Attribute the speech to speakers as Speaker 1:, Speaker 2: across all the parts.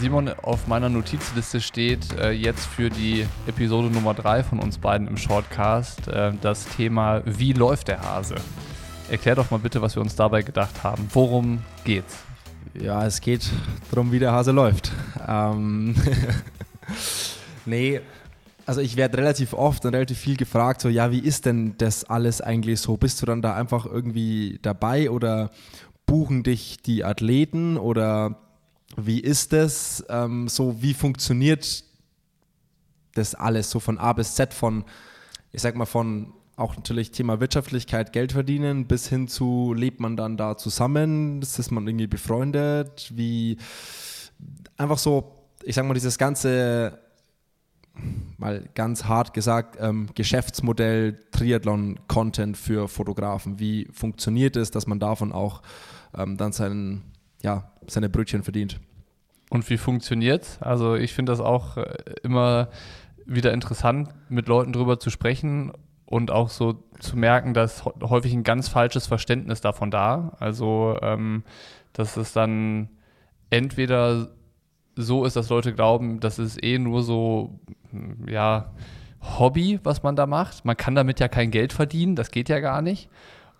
Speaker 1: Simon, auf meiner Notizliste steht äh, jetzt für die Episode Nummer 3 von uns beiden im Shortcast äh, das Thema Wie läuft der Hase? Erklär doch mal bitte, was wir uns dabei gedacht haben. Worum geht's?
Speaker 2: Ja, es geht darum, wie der Hase läuft. Ähm nee, also ich werde relativ oft und relativ viel gefragt, so ja, wie ist denn das alles eigentlich so? Bist du dann da einfach irgendwie dabei oder buchen dich die Athleten oder wie ist das? Ähm, so wie funktioniert das alles so von A bis Z von, ich sag mal von auch natürlich Thema Wirtschaftlichkeit, Geld verdienen, bis hin zu, lebt man dann da zusammen, ist man irgendwie befreundet, wie einfach so, ich sag mal, dieses ganze mal ganz hart gesagt, ähm, Geschäftsmodell Triathlon-Content für Fotografen. Wie funktioniert es, dass man davon auch ähm, dann seinen, ja, seine Brötchen verdient?
Speaker 1: Und wie funktioniert es? Also ich finde das auch äh, immer wieder interessant, mit Leuten drüber zu sprechen und auch so zu merken, dass häufig ein ganz falsches Verständnis davon da. Also ähm, dass es dann entweder so ist, dass Leute glauben, das ist eh nur so, ja, Hobby, was man da macht. Man kann damit ja kein Geld verdienen, das geht ja gar nicht.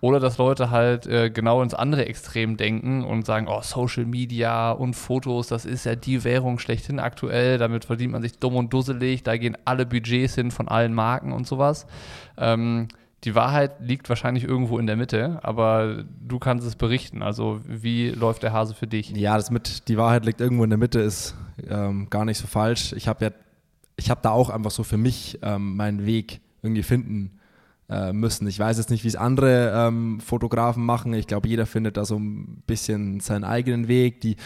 Speaker 1: Oder dass Leute halt äh, genau ins andere Extrem denken und sagen, oh, Social Media und Fotos, das ist ja die Währung schlechthin aktuell, damit verdient man sich dumm und dusselig, da gehen alle Budgets hin von allen Marken und sowas. Ähm, die Wahrheit liegt wahrscheinlich irgendwo in der Mitte, aber du kannst es berichten. Also wie läuft der Hase für dich?
Speaker 2: Ja, das mit die Wahrheit liegt irgendwo in der Mitte ist ähm, gar nicht so falsch. Ich habe ja, ich habe da auch einfach so für mich ähm, meinen Weg irgendwie finden äh, müssen. Ich weiß jetzt nicht, wie es andere ähm, Fotografen machen. Ich glaube, jeder findet da so ein bisschen seinen eigenen Weg. Die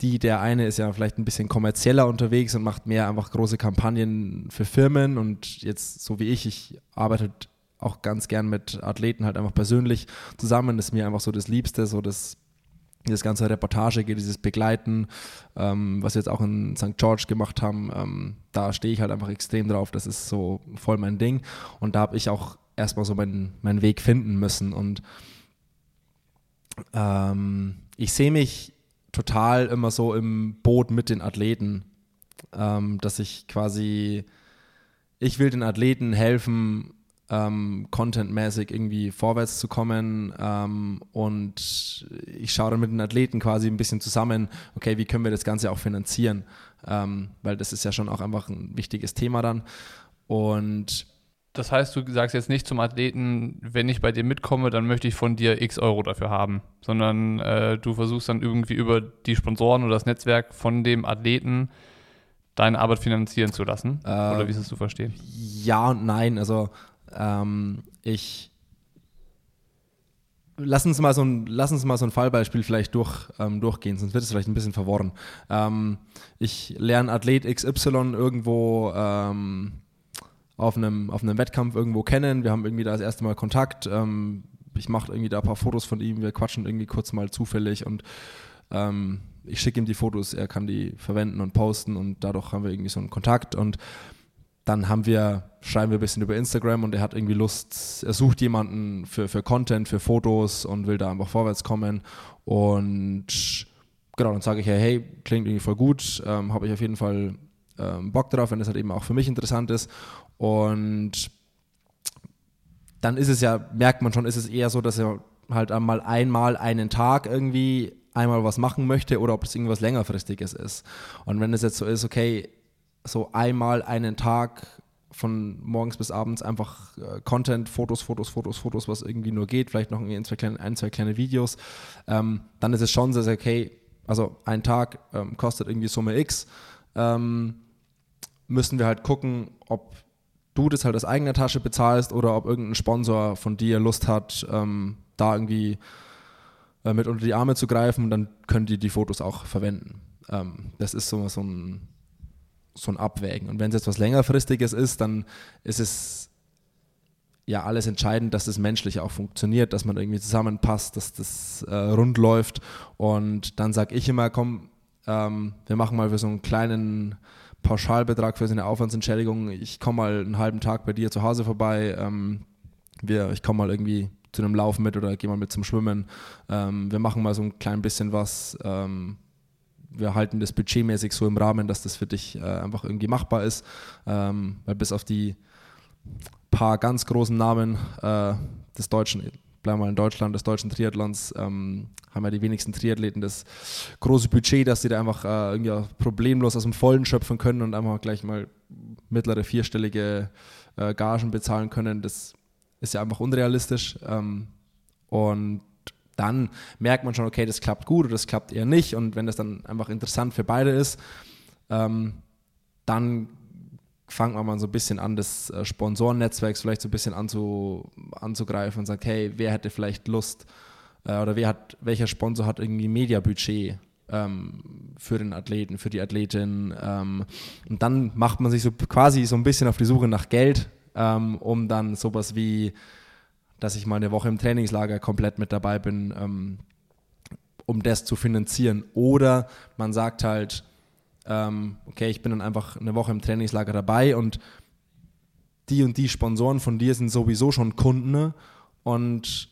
Speaker 2: die, der eine ist ja vielleicht ein bisschen kommerzieller unterwegs und macht mehr einfach große Kampagnen für Firmen und jetzt so wie ich, ich arbeite auch ganz gern mit Athleten halt einfach persönlich zusammen. Das ist mir einfach so das Liebste, so das, das ganze Reportage dieses Begleiten, ähm, was wir jetzt auch in St. George gemacht haben, ähm, da stehe ich halt einfach extrem drauf. Das ist so voll mein Ding. Und da habe ich auch erstmal so meinen, meinen Weg finden müssen. Und ähm, ich sehe mich total immer so im Boot mit den Athleten, ähm, dass ich quasi, ich will den Athleten helfen, ähm, contentmäßig irgendwie vorwärts zu kommen ähm, und ich schaue dann mit den Athleten quasi ein bisschen zusammen, okay, wie können wir das Ganze auch finanzieren, ähm, weil das ist ja schon auch einfach ein wichtiges Thema dann und
Speaker 1: das heißt, du sagst jetzt nicht zum Athleten, wenn ich bei dir mitkomme, dann möchte ich von dir x Euro dafür haben, sondern äh, du versuchst dann irgendwie über die Sponsoren oder das Netzwerk von dem Athleten deine Arbeit finanzieren zu lassen. Äh, oder wie ist das zu verstehen?
Speaker 2: Ja und nein. Also ähm, ich lass uns mal so ein, lass uns mal so ein Fallbeispiel vielleicht durch, ähm, durchgehen, sonst wird es vielleicht ein bisschen verworren. Ähm, ich lerne Athlet XY irgendwo ähm, auf einem, auf einem Wettkampf irgendwo kennen. Wir haben irgendwie da das erste Mal Kontakt. Ähm, ich mache irgendwie da ein paar Fotos von ihm. Wir quatschen irgendwie kurz mal zufällig und ähm, ich schicke ihm die Fotos. Er kann die verwenden und posten und dadurch haben wir irgendwie so einen Kontakt und dann haben wir, schreiben wir ein bisschen über Instagram und er hat irgendwie Lust, er sucht jemanden für, für Content, für Fotos und will da einfach vorwärts kommen. Und genau, dann sage ich ja, hey, klingt irgendwie voll gut, ähm, habe ich auf jeden Fall ähm, Bock drauf, wenn das halt eben auch für mich interessant ist. Und dann ist es ja, merkt man schon, ist es eher so, dass er halt einmal einmal einen Tag irgendwie einmal was machen möchte oder ob es irgendwas längerfristiges ist. Und wenn es jetzt so ist, okay, so einmal einen Tag von morgens bis abends einfach äh, Content, Fotos, Fotos, Fotos, Fotos, was irgendwie nur geht, vielleicht noch ein, zwei kleine, ein, zwei kleine Videos, ähm, dann ist es schon sehr, sehr okay, also ein Tag ähm, kostet irgendwie Summe X, ähm, müssen wir halt gucken, ob du das halt aus eigener Tasche bezahlst oder ob irgendein Sponsor von dir Lust hat, ähm, da irgendwie äh, mit unter die Arme zu greifen, dann können die die Fotos auch verwenden. Ähm, das ist so, so, ein, so ein Abwägen. Und wenn es jetzt was längerfristiges ist, dann ist es ja alles entscheidend, dass das menschlich auch funktioniert, dass man irgendwie zusammenpasst, dass das äh, rund läuft. Und dann sage ich immer, komm, ähm, wir machen mal für so einen kleinen Pauschalbetrag für seine Aufwandsentschädigung. Ich komme mal einen halben Tag bei dir zu Hause vorbei. Ähm, wir, ich komme mal irgendwie zu einem Laufen mit oder gehe mal mit zum Schwimmen. Ähm, wir machen mal so ein klein bisschen was. Wir halten das budgetmäßig so im Rahmen, dass das für dich äh, einfach irgendwie machbar ist. Ähm, weil bis auf die paar ganz großen Namen äh, des deutschen, bleiben wir in Deutschland, des deutschen Triathlons, ähm, haben ja die wenigsten Triathleten das große Budget, dass sie da einfach äh, irgendwie problemlos aus dem Vollen schöpfen können und einfach gleich mal mittlere vierstellige äh, Gagen bezahlen können. Das ist ja einfach unrealistisch. Ähm, und dann merkt man schon, okay, das klappt gut oder das klappt eher nicht. Und wenn das dann einfach interessant für beide ist, ähm, dann fangt man mal so ein bisschen an, das äh, Sponsorennetzwerk vielleicht so ein bisschen anzu, anzugreifen und sagt, hey, wer hätte vielleicht Lust äh, oder wer hat, welcher Sponsor hat irgendwie Mediabudget ähm, für den Athleten, für die Athletin. Ähm, und dann macht man sich so quasi so ein bisschen auf die Suche nach Geld, ähm, um dann sowas wie, dass ich mal eine Woche im Trainingslager komplett mit dabei bin, ähm, um das zu finanzieren. Oder man sagt halt, ähm, okay, ich bin dann einfach eine Woche im Trainingslager dabei und die und die Sponsoren von dir sind sowieso schon Kunden und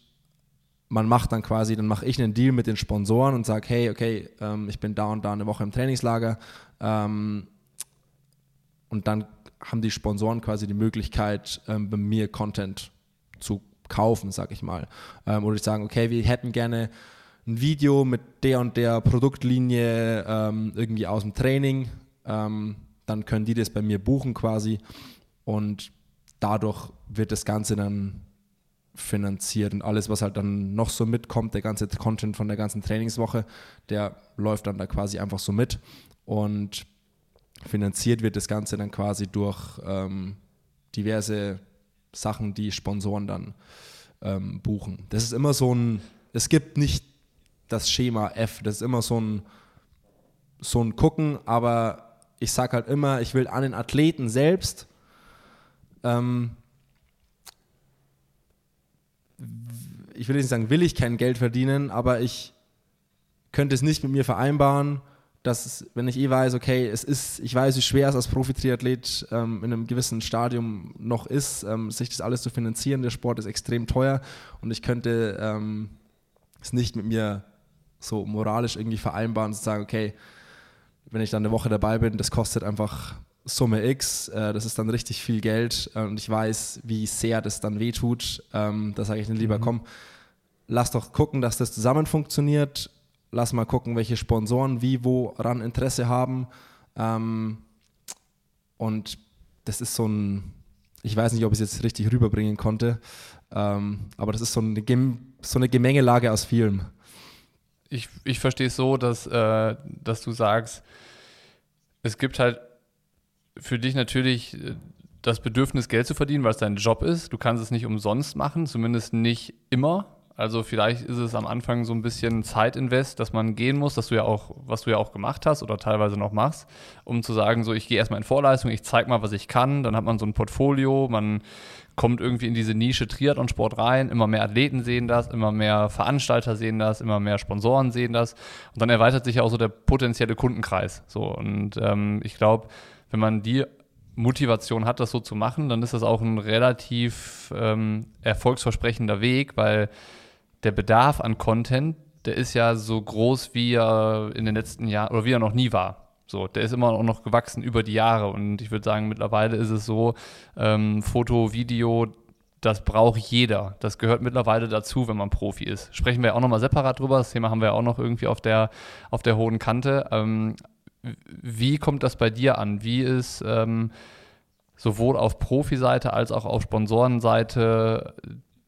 Speaker 2: man macht dann quasi, dann mache ich einen Deal mit den Sponsoren und sage, hey, okay, ähm, ich bin da und da eine Woche im Trainingslager ähm, und dann haben die Sponsoren quasi die Möglichkeit, ähm, bei mir Content zu kaufen, sag ich mal. Ähm, oder ich sagen, okay, wir hätten gerne ein Video mit der und der Produktlinie ähm, irgendwie aus dem Training. Ähm, dann können die das bei mir buchen quasi und dadurch wird das Ganze dann finanziert und alles, was halt dann noch so mitkommt, der ganze Content von der ganzen Trainingswoche, der läuft dann da quasi einfach so mit und finanziert wird das Ganze dann quasi durch ähm, diverse Sachen, die Sponsoren dann ähm, buchen. Das ist immer so ein, es gibt nicht das Schema F, das ist immer so ein, so ein Gucken, aber ich sage halt immer, ich will an den Athleten selbst ähm, ich will nicht sagen, will ich kein Geld verdienen, aber ich könnte es nicht mit mir vereinbaren, dass es, wenn ich eh weiß, okay, es ist, ich weiß, wie schwer es als Profi-Triathlet ähm, in einem gewissen Stadium noch ist, ähm, sich das alles zu finanzieren. Der Sport ist extrem teuer und ich könnte ähm, es nicht mit mir so moralisch irgendwie vereinbaren, zu sagen, okay, wenn ich dann eine Woche dabei bin, das kostet einfach Summe X, äh, das ist dann richtig viel Geld äh, und ich weiß, wie sehr das dann wehtut. Ähm, da sage ich dann lieber, mhm. komm, lass doch gucken, dass das zusammen funktioniert. Lass mal gucken, welche Sponsoren wie woran Interesse haben. Ähm, und das ist so ein, ich weiß nicht, ob ich es jetzt richtig rüberbringen konnte, ähm, aber das ist so eine, so eine Gemengelage aus vielem.
Speaker 1: Ich, ich verstehe es so, dass, äh, dass du sagst, es gibt halt für dich natürlich äh, das Bedürfnis, Geld zu verdienen, weil es dein Job ist. Du kannst es nicht umsonst machen, zumindest nicht immer. Also vielleicht ist es am Anfang so ein bisschen Zeitinvest, dass man gehen muss, dass du ja auch, was du ja auch gemacht hast oder teilweise noch machst, um zu sagen, so ich gehe erstmal in Vorleistung, ich zeige mal, was ich kann, dann hat man so ein Portfolio, man kommt irgendwie in diese Nische Triathlon-Sport rein, immer mehr Athleten sehen das, immer mehr Veranstalter sehen das, immer mehr Sponsoren sehen das und dann erweitert sich ja auch so der potenzielle Kundenkreis. So und ähm, ich glaube, wenn man die Motivation hat, das so zu machen, dann ist das auch ein relativ ähm, erfolgsversprechender Weg, weil der Bedarf an Content, der ist ja so groß, wie er in den letzten Jahren oder wie er noch nie war. So, der ist immer noch gewachsen über die Jahre und ich würde sagen, mittlerweile ist es so, ähm, Foto, Video, das braucht jeder. Das gehört mittlerweile dazu, wenn man Profi ist. Sprechen wir auch nochmal separat drüber. Das Thema haben wir auch noch irgendwie auf der, auf der hohen Kante. Ähm, wie kommt das bei dir an? Wie ist ähm, sowohl auf Profi-Seite als auch auf Sponsorenseite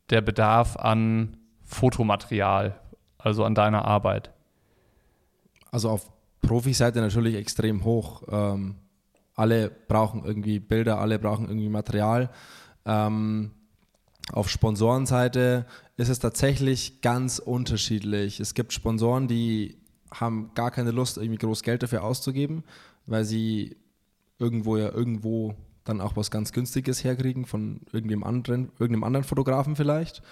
Speaker 1: der Bedarf an Fotomaterial, also an deiner Arbeit?
Speaker 2: Also auf Profi-Seite natürlich extrem hoch. Ähm, alle brauchen irgendwie Bilder, alle brauchen irgendwie Material. Ähm, auf Sponsorenseite ist es tatsächlich ganz unterschiedlich. Es gibt Sponsoren, die haben gar keine Lust, irgendwie groß Geld dafür auszugeben, weil sie irgendwo ja irgendwo dann auch was ganz Günstiges herkriegen von irgendeinem anderen, irgendeinem anderen Fotografen vielleicht.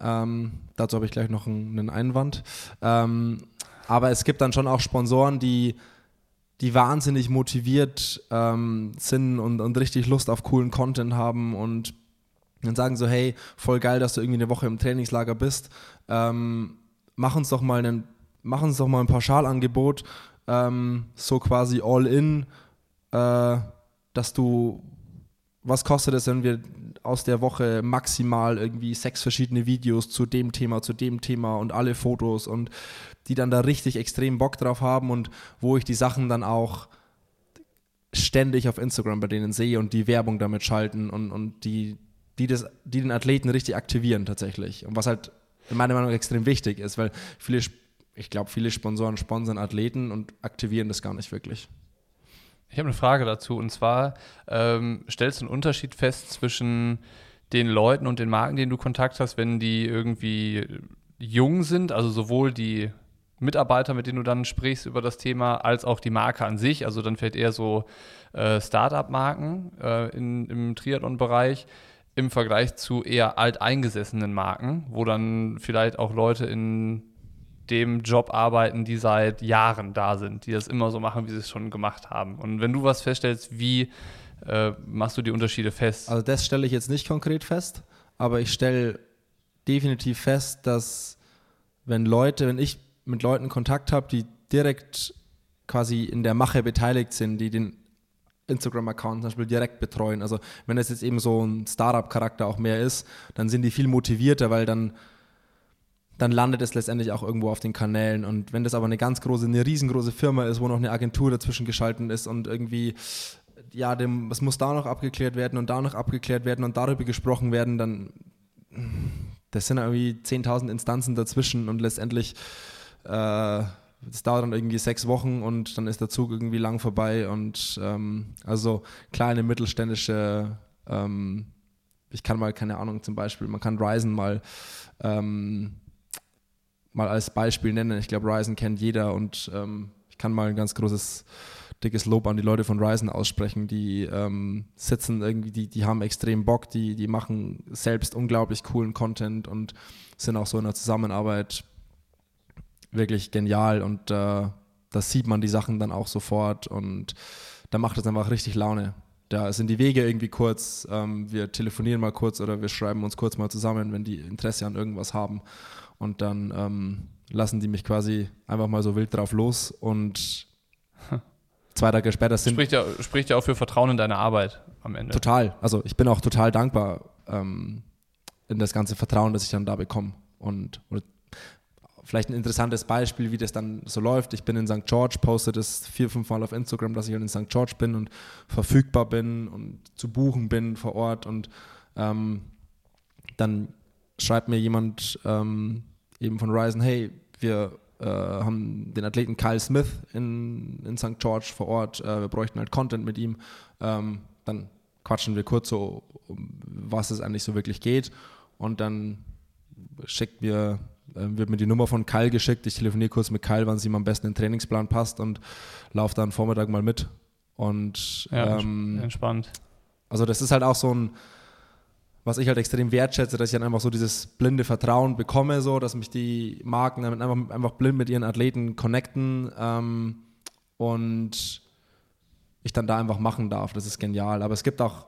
Speaker 2: Ähm, dazu habe ich gleich noch einen, Einwand. Ähm, aber es gibt dann schon auch Sponsoren, die, die wahnsinnig motiviert ähm, sind und, und richtig Lust auf coolen Content haben und dann sagen so, hey, voll geil, dass du irgendwie eine Woche im Trainingslager bist. Ähm, mach uns doch mal einen mach uns doch mal ein Pauschalangebot ähm, so quasi all in, äh, dass du, was kostet es, wenn wir aus der Woche maximal irgendwie sechs verschiedene Videos zu dem Thema, zu dem Thema und alle Fotos und die dann da richtig extrem Bock drauf haben und wo ich die Sachen dann auch ständig auf Instagram bei denen sehe und die Werbung damit schalten und, und die, die, das, die den Athleten richtig aktivieren tatsächlich. Und was halt in meiner Meinung extrem wichtig ist, weil viele, ich glaube, viele Sponsoren sponsern Athleten und aktivieren das gar nicht wirklich.
Speaker 1: Ich habe eine Frage dazu. Und zwar ähm, stellst du einen Unterschied fest zwischen den Leuten und den Marken, denen du Kontakt hast, wenn die irgendwie jung sind, also sowohl die Mitarbeiter, mit denen du dann sprichst über das Thema, als auch die Marke an sich, also dann vielleicht eher so äh, Startup-Marken äh, im Triathlon-Bereich im Vergleich zu eher alteingesessenen Marken, wo dann vielleicht auch Leute in dem Job arbeiten, die seit Jahren da sind, die das immer so machen, wie sie es schon gemacht haben. Und wenn du was feststellst, wie äh, machst du die Unterschiede fest?
Speaker 2: Also das stelle ich jetzt nicht konkret fest, aber ich stelle definitiv fest, dass wenn Leute, wenn ich mit Leuten Kontakt habe, die direkt quasi in der Mache beteiligt sind, die den Instagram-Account zum Beispiel direkt betreuen. Also wenn es jetzt eben so ein Startup-Charakter auch mehr ist, dann sind die viel motivierter, weil dann dann landet es letztendlich auch irgendwo auf den Kanälen. Und wenn das aber eine ganz große, eine riesengroße Firma ist, wo noch eine Agentur dazwischen geschalten ist und irgendwie, ja, dem, es muss da noch abgeklärt werden und da noch abgeklärt werden und darüber gesprochen werden, dann, das sind irgendwie 10.000 Instanzen dazwischen und letztendlich, äh, das dauert dann irgendwie sechs Wochen und dann ist der Zug irgendwie lang vorbei und ähm, also kleine mittelständische, ähm, ich kann mal, keine Ahnung, zum Beispiel, man kann Ryzen mal ähm, mal als Beispiel nennen. Ich glaube, Ryzen kennt jeder und ähm, ich kann mal ein ganz großes, dickes Lob an die Leute von Ryzen aussprechen. Die ähm, sitzen irgendwie, die, die haben extrem Bock, die, die machen selbst unglaublich coolen Content und sind auch so in der Zusammenarbeit wirklich genial und äh, da sieht man die Sachen dann auch sofort und da macht es einfach richtig Laune. Da sind die Wege irgendwie kurz, ähm, wir telefonieren mal kurz oder wir schreiben uns kurz mal zusammen, wenn die Interesse an irgendwas haben und dann ähm, lassen die mich quasi einfach mal so wild drauf los und zwei Tage später sind.
Speaker 1: Spricht ja, spricht ja auch für Vertrauen in deine Arbeit am Ende.
Speaker 2: Total. Also ich bin auch total dankbar ähm, in das ganze Vertrauen, das ich dann da bekomme. Und vielleicht ein interessantes Beispiel, wie das dann so läuft. Ich bin in St. George, poste das vier, fünf Mal auf Instagram, dass ich in St. George bin und verfügbar bin und zu buchen bin vor Ort. Und ähm, dann schreibt mir jemand, ähm, eben von Ryzen, hey, wir äh, haben den Athleten Kyle Smith in, in St. George vor Ort, äh, wir bräuchten halt Content mit ihm. Ähm, dann quatschen wir kurz so, um was es eigentlich so wirklich geht. Und dann schickt mir, äh, wird mir die Nummer von Kyle geschickt. Ich telefoniere kurz mit Kyle, wann es ihm am besten in den Trainingsplan passt und laufe dann Vormittag mal mit. Und
Speaker 1: ja, ähm, entspannt.
Speaker 2: Also das ist halt auch so ein, was ich halt extrem wertschätze, dass ich dann einfach so dieses blinde Vertrauen bekomme, so, dass mich die Marken damit einfach, einfach blind mit ihren Athleten connecten ähm, und ich dann da einfach machen darf. Das ist genial. Aber es gibt auch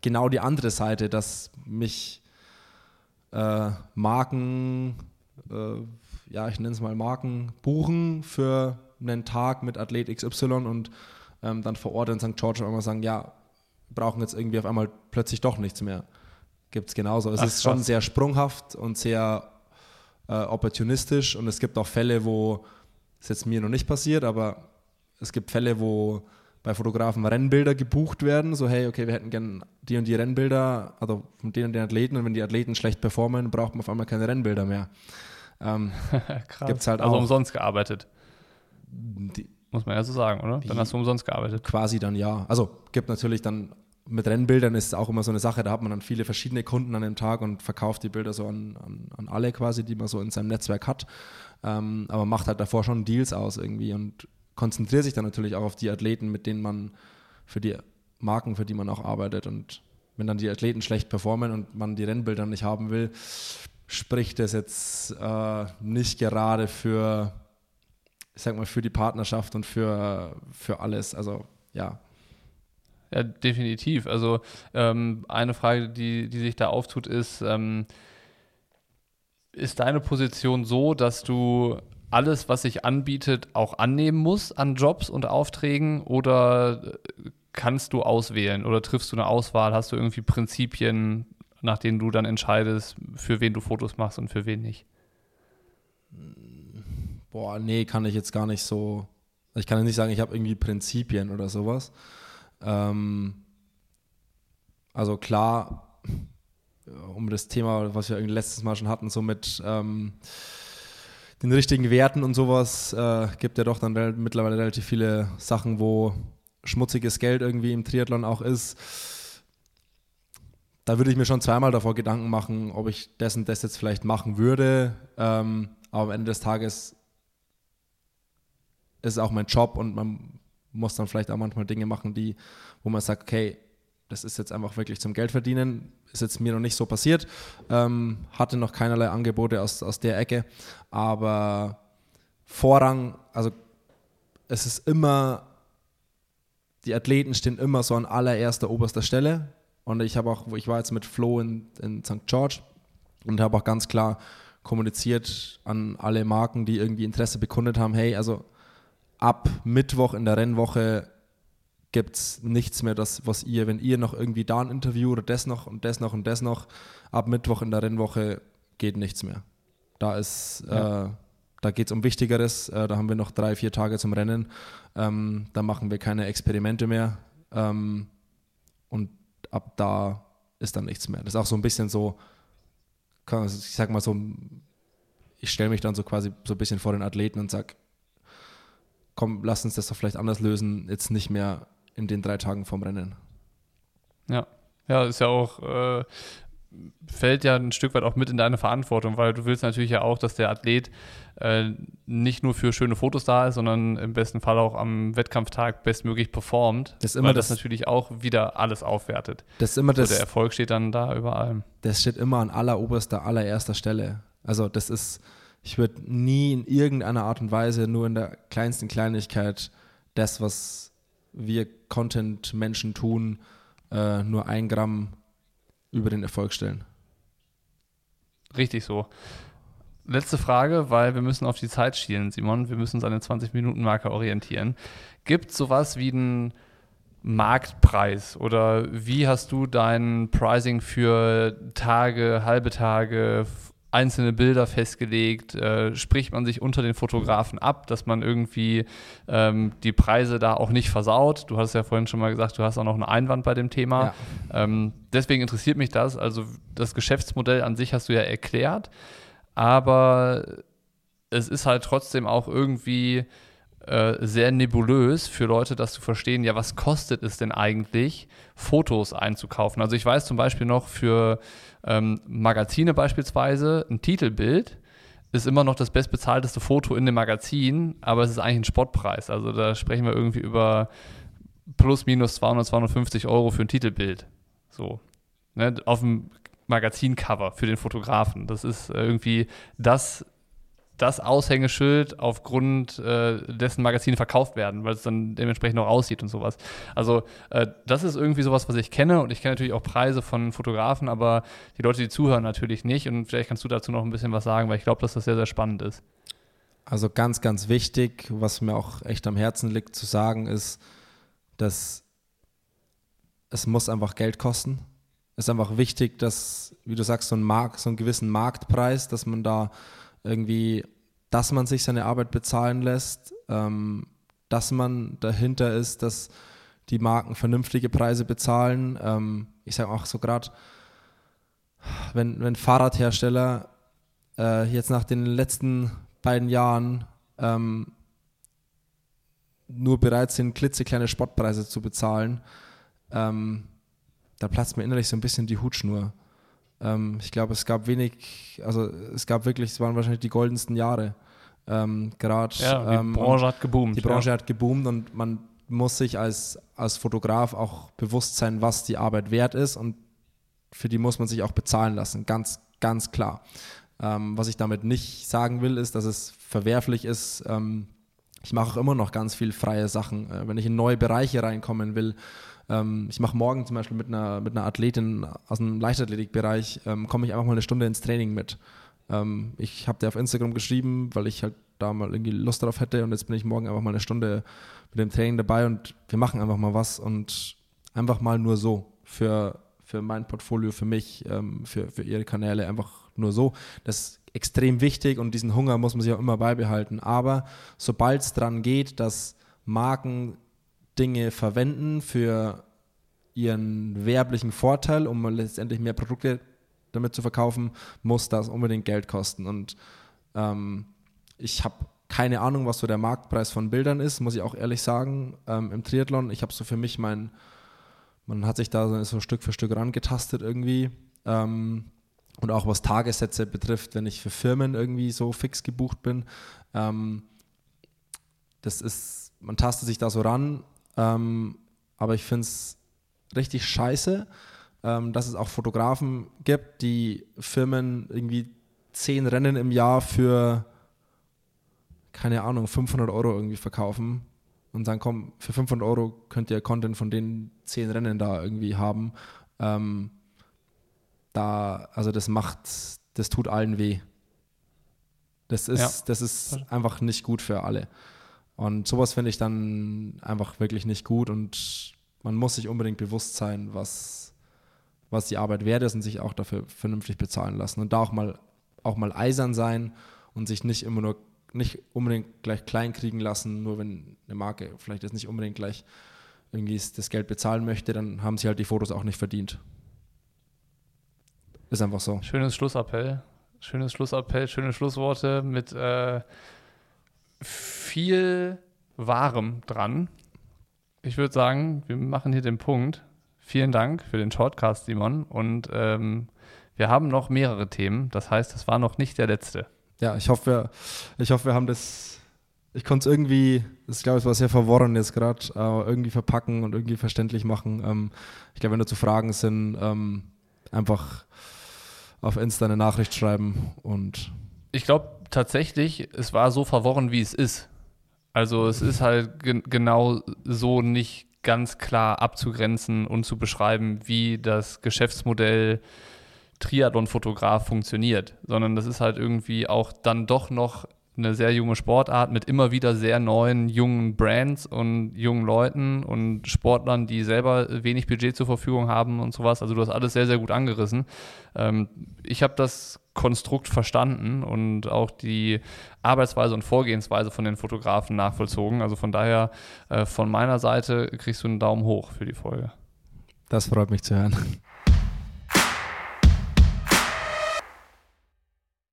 Speaker 2: genau die andere Seite, dass mich äh, Marken, äh, ja, ich nenne es mal Marken, buchen für einen Tag mit Athlet XY und ähm, dann vor Ort in St. George einmal sagen, ja, brauchen jetzt irgendwie auf einmal plötzlich doch nichts mehr gibt es genauso. Es Ach, ist schon sehr sprunghaft und sehr äh, opportunistisch und es gibt auch Fälle, wo es jetzt mir noch nicht passiert, aber es gibt Fälle, wo bei Fotografen Rennbilder gebucht werden, so hey, okay, wir hätten gerne die und die Rennbilder, also von den und den Athleten und wenn die Athleten schlecht performen, braucht man auf einmal keine Rennbilder mehr.
Speaker 1: Ähm, Krass. Gibt's halt also auch, umsonst gearbeitet. Die, Muss man ja so sagen, oder? Dann hast du umsonst gearbeitet.
Speaker 2: Quasi dann ja. Also gibt natürlich dann mit Rennbildern ist es auch immer so eine Sache, da hat man dann viele verschiedene Kunden an dem Tag und verkauft die Bilder so an, an, an alle quasi, die man so in seinem Netzwerk hat. Ähm, aber macht halt davor schon Deals aus irgendwie und konzentriert sich dann natürlich auch auf die Athleten, mit denen man für die Marken, für die man auch arbeitet. Und wenn dann die Athleten schlecht performen und man die Rennbilder nicht haben will, spricht das jetzt äh, nicht gerade für, ich sag mal, für die Partnerschaft und für, für alles. Also ja,
Speaker 1: ja, definitiv. Also ähm, eine Frage, die, die sich da auftut, ist, ähm, ist deine Position so, dass du alles, was sich anbietet, auch annehmen muss an Jobs und Aufträgen oder äh, kannst du auswählen oder triffst du eine Auswahl? Hast du irgendwie Prinzipien, nach denen du dann entscheidest, für wen du Fotos machst und für wen nicht?
Speaker 2: Boah, nee, kann ich jetzt gar nicht so. Ich kann nicht sagen, ich habe irgendwie Prinzipien oder sowas. Ähm, also klar, um das Thema, was wir letztes Mal schon hatten, so mit ähm, den richtigen Werten und sowas, äh, gibt ja doch dann mittlerweile relativ viele Sachen, wo schmutziges Geld irgendwie im Triathlon auch ist. Da würde ich mir schon zweimal davor Gedanken machen, ob ich das und das jetzt vielleicht machen würde. Ähm, aber am Ende des Tages ist es auch mein Job und man muss dann vielleicht auch manchmal Dinge machen, die, wo man sagt, okay, das ist jetzt einfach wirklich zum Geld verdienen. Ist jetzt mir noch nicht so passiert. Ähm, hatte noch keinerlei Angebote aus, aus der Ecke. Aber Vorrang, also es ist immer, die Athleten stehen immer so an allererster, oberster Stelle. Und ich habe auch, ich war jetzt mit Flo in, in St. George und habe auch ganz klar kommuniziert an alle Marken, die irgendwie Interesse bekundet haben, hey, also ab Mittwoch in der Rennwoche gibt es nichts mehr, das, was ihr, wenn ihr noch irgendwie da ein Interview oder das noch und das noch und das noch, ab Mittwoch in der Rennwoche geht nichts mehr. Da ist, ja. äh, da geht es um Wichtigeres, äh, da haben wir noch drei, vier Tage zum Rennen, ähm, da machen wir keine Experimente mehr ähm, und ab da ist dann nichts mehr. Das ist auch so ein bisschen so, ich sag mal so, ich stelle mich dann so quasi so ein bisschen vor den Athleten und sage, komm, lass uns das doch vielleicht anders lösen, jetzt nicht mehr in den drei Tagen vom Rennen.
Speaker 1: Ja, ja, ist ja auch, äh, fällt ja ein Stück weit auch mit in deine Verantwortung, weil du willst natürlich ja auch, dass der Athlet äh, nicht nur für schöne Fotos da ist, sondern im besten Fall auch am Wettkampftag bestmöglich performt,
Speaker 2: das immer
Speaker 1: weil das, das, natürlich auch wieder alles aufwertet.
Speaker 2: Das immer das,
Speaker 1: so der Erfolg steht dann da über allem.
Speaker 2: Das steht immer an alleroberster, allererster Stelle. Also das ist, ich würde nie in irgendeiner Art und Weise nur in der kleinsten Kleinigkeit das, was wir Content-Menschen tun, äh, nur ein Gramm über den Erfolg stellen.
Speaker 1: Richtig so. Letzte Frage, weil wir müssen auf die Zeit schielen, Simon. Wir müssen uns an der 20-Minuten-Marke orientieren. Gibt es sowas wie einen Marktpreis oder wie hast du dein Pricing für Tage, halbe Tage, einzelne Bilder festgelegt, äh, spricht man sich unter den Fotografen ab, dass man irgendwie ähm, die Preise da auch nicht versaut. Du hast ja vorhin schon mal gesagt, du hast auch noch einen Einwand bei dem Thema. Ja. Ähm, deswegen interessiert mich das. Also das Geschäftsmodell an sich hast du ja erklärt, aber es ist halt trotzdem auch irgendwie äh, sehr nebulös für Leute, das zu verstehen, ja, was kostet es denn eigentlich, Fotos einzukaufen? Also ich weiß zum Beispiel noch für ähm, Magazine beispielsweise, ein Titelbild ist immer noch das bestbezahlteste Foto in dem Magazin, aber es ist eigentlich ein Spottpreis. Also da sprechen wir irgendwie über plus minus 200, 250 Euro für ein Titelbild. So. Ne, auf dem Magazincover für den Fotografen. Das ist irgendwie das das Aushängeschild aufgrund äh, dessen Magazine verkauft werden, weil es dann dementsprechend noch aussieht und sowas. Also äh, das ist irgendwie sowas, was ich kenne und ich kenne natürlich auch Preise von Fotografen, aber die Leute, die zuhören, natürlich nicht und vielleicht kannst du dazu noch ein bisschen was sagen, weil ich glaube, dass das sehr, sehr spannend ist.
Speaker 2: Also ganz, ganz wichtig, was mir auch echt am Herzen liegt zu sagen, ist, dass es muss einfach Geld kosten. Es ist einfach wichtig, dass, wie du sagst, so ein Markt, so einen gewissen Marktpreis, dass man da irgendwie, dass man sich seine Arbeit bezahlen lässt, ähm, dass man dahinter ist, dass die Marken vernünftige Preise bezahlen. Ähm, ich sage auch so gerade, wenn, wenn Fahrradhersteller äh, jetzt nach den letzten beiden Jahren ähm, nur bereit sind, klitzekleine Sportpreise zu bezahlen, ähm, da platzt mir innerlich so ein bisschen die Hutschnur. Ähm, ich glaube, es gab wenig, also es gab wirklich, es waren wahrscheinlich die goldensten Jahre. Ähm, Gerade
Speaker 1: ja, die
Speaker 2: ähm,
Speaker 1: Branche hat geboomt.
Speaker 2: Die Branche ja. hat geboomt und man muss sich als, als Fotograf auch bewusst sein, was die Arbeit wert ist und für die muss man sich auch bezahlen lassen, ganz, ganz klar. Ähm, was ich damit nicht sagen will, ist, dass es verwerflich ist. Ähm, ich mache auch immer noch ganz viel freie Sachen. Äh, wenn ich in neue Bereiche reinkommen will, ähm, ich mache morgen zum Beispiel mit einer, mit einer Athletin aus dem Leichtathletikbereich, ähm, komme ich einfach mal eine Stunde ins Training mit. Ähm, ich habe dir auf Instagram geschrieben, weil ich halt da mal irgendwie Lust darauf hätte und jetzt bin ich morgen einfach mal eine Stunde mit dem Training dabei und wir machen einfach mal was und einfach mal nur so für, für mein Portfolio, für mich, ähm, für, für ihre Kanäle, einfach nur so. Das ist extrem wichtig und diesen Hunger muss man sich auch immer beibehalten. Aber sobald es dran geht, dass Marken Dinge verwenden für ihren werblichen Vorteil, um letztendlich mehr Produkte damit zu verkaufen, muss das unbedingt Geld kosten. Und ähm, ich habe keine Ahnung, was so der Marktpreis von Bildern ist, muss ich auch ehrlich sagen, ähm, im Triathlon. Ich habe so für mich mein, man hat sich da so Stück für Stück rangetastet irgendwie. Ähm, und auch was Tagessätze betrifft, wenn ich für Firmen irgendwie so fix gebucht bin. Ähm, das ist, man tastet sich da so ran, ähm, aber ich finde es richtig scheiße, ähm, dass es auch Fotografen gibt, die Firmen irgendwie zehn Rennen im Jahr für, keine Ahnung, 500 Euro irgendwie verkaufen und sagen, komm, für 500 Euro könnt ihr Content von den zehn Rennen da irgendwie haben. Ähm, da, also das macht, das tut allen weh. Das ist, ja. das ist einfach nicht gut für alle. Und sowas finde ich dann einfach wirklich nicht gut und man muss sich unbedingt bewusst sein, was, was die Arbeit wert ist und sich auch dafür vernünftig bezahlen lassen. Und da auch mal, auch mal eisern sein und sich nicht immer nur, nicht unbedingt gleich klein kriegen lassen, nur wenn eine Marke vielleicht jetzt nicht unbedingt gleich irgendwie das Geld bezahlen möchte, dann haben sie halt die Fotos auch nicht verdient. Ist einfach so.
Speaker 1: Schönes Schlussappell. Schönes Schlussappell, schöne Schlussworte mit äh, viel Wahrem dran. Ich würde sagen, wir machen hier den Punkt. Vielen Dank für den Shortcast, Simon. Und ähm, wir haben noch mehrere Themen. Das heißt, es war noch nicht der letzte.
Speaker 2: Ja, ich hoffe, wir, ich hoffe, wir haben das. Ich konnte es irgendwie, ich glaube, es war sehr verworren jetzt gerade, äh, irgendwie verpacken und irgendwie verständlich machen. Ähm, ich glaube, wenn dazu Fragen sind, ähm, einfach auf Insta eine Nachricht schreiben und.
Speaker 1: Ich glaube tatsächlich, es war so verworren, wie es ist. Also es ist halt ge genau so nicht ganz klar abzugrenzen und zu beschreiben, wie das Geschäftsmodell Triathlon-Fotograf funktioniert, sondern das ist halt irgendwie auch dann doch noch eine sehr junge Sportart mit immer wieder sehr neuen jungen Brands und jungen Leuten und Sportlern, die selber wenig Budget zur Verfügung haben und sowas. Also du hast alles sehr, sehr gut angerissen. Ähm, ich habe das Konstrukt verstanden und auch die Arbeitsweise und Vorgehensweise von den Fotografen nachvollzogen. Also von daher, äh, von meiner Seite kriegst du einen Daumen hoch für die Folge.
Speaker 2: Das freut mich zu hören.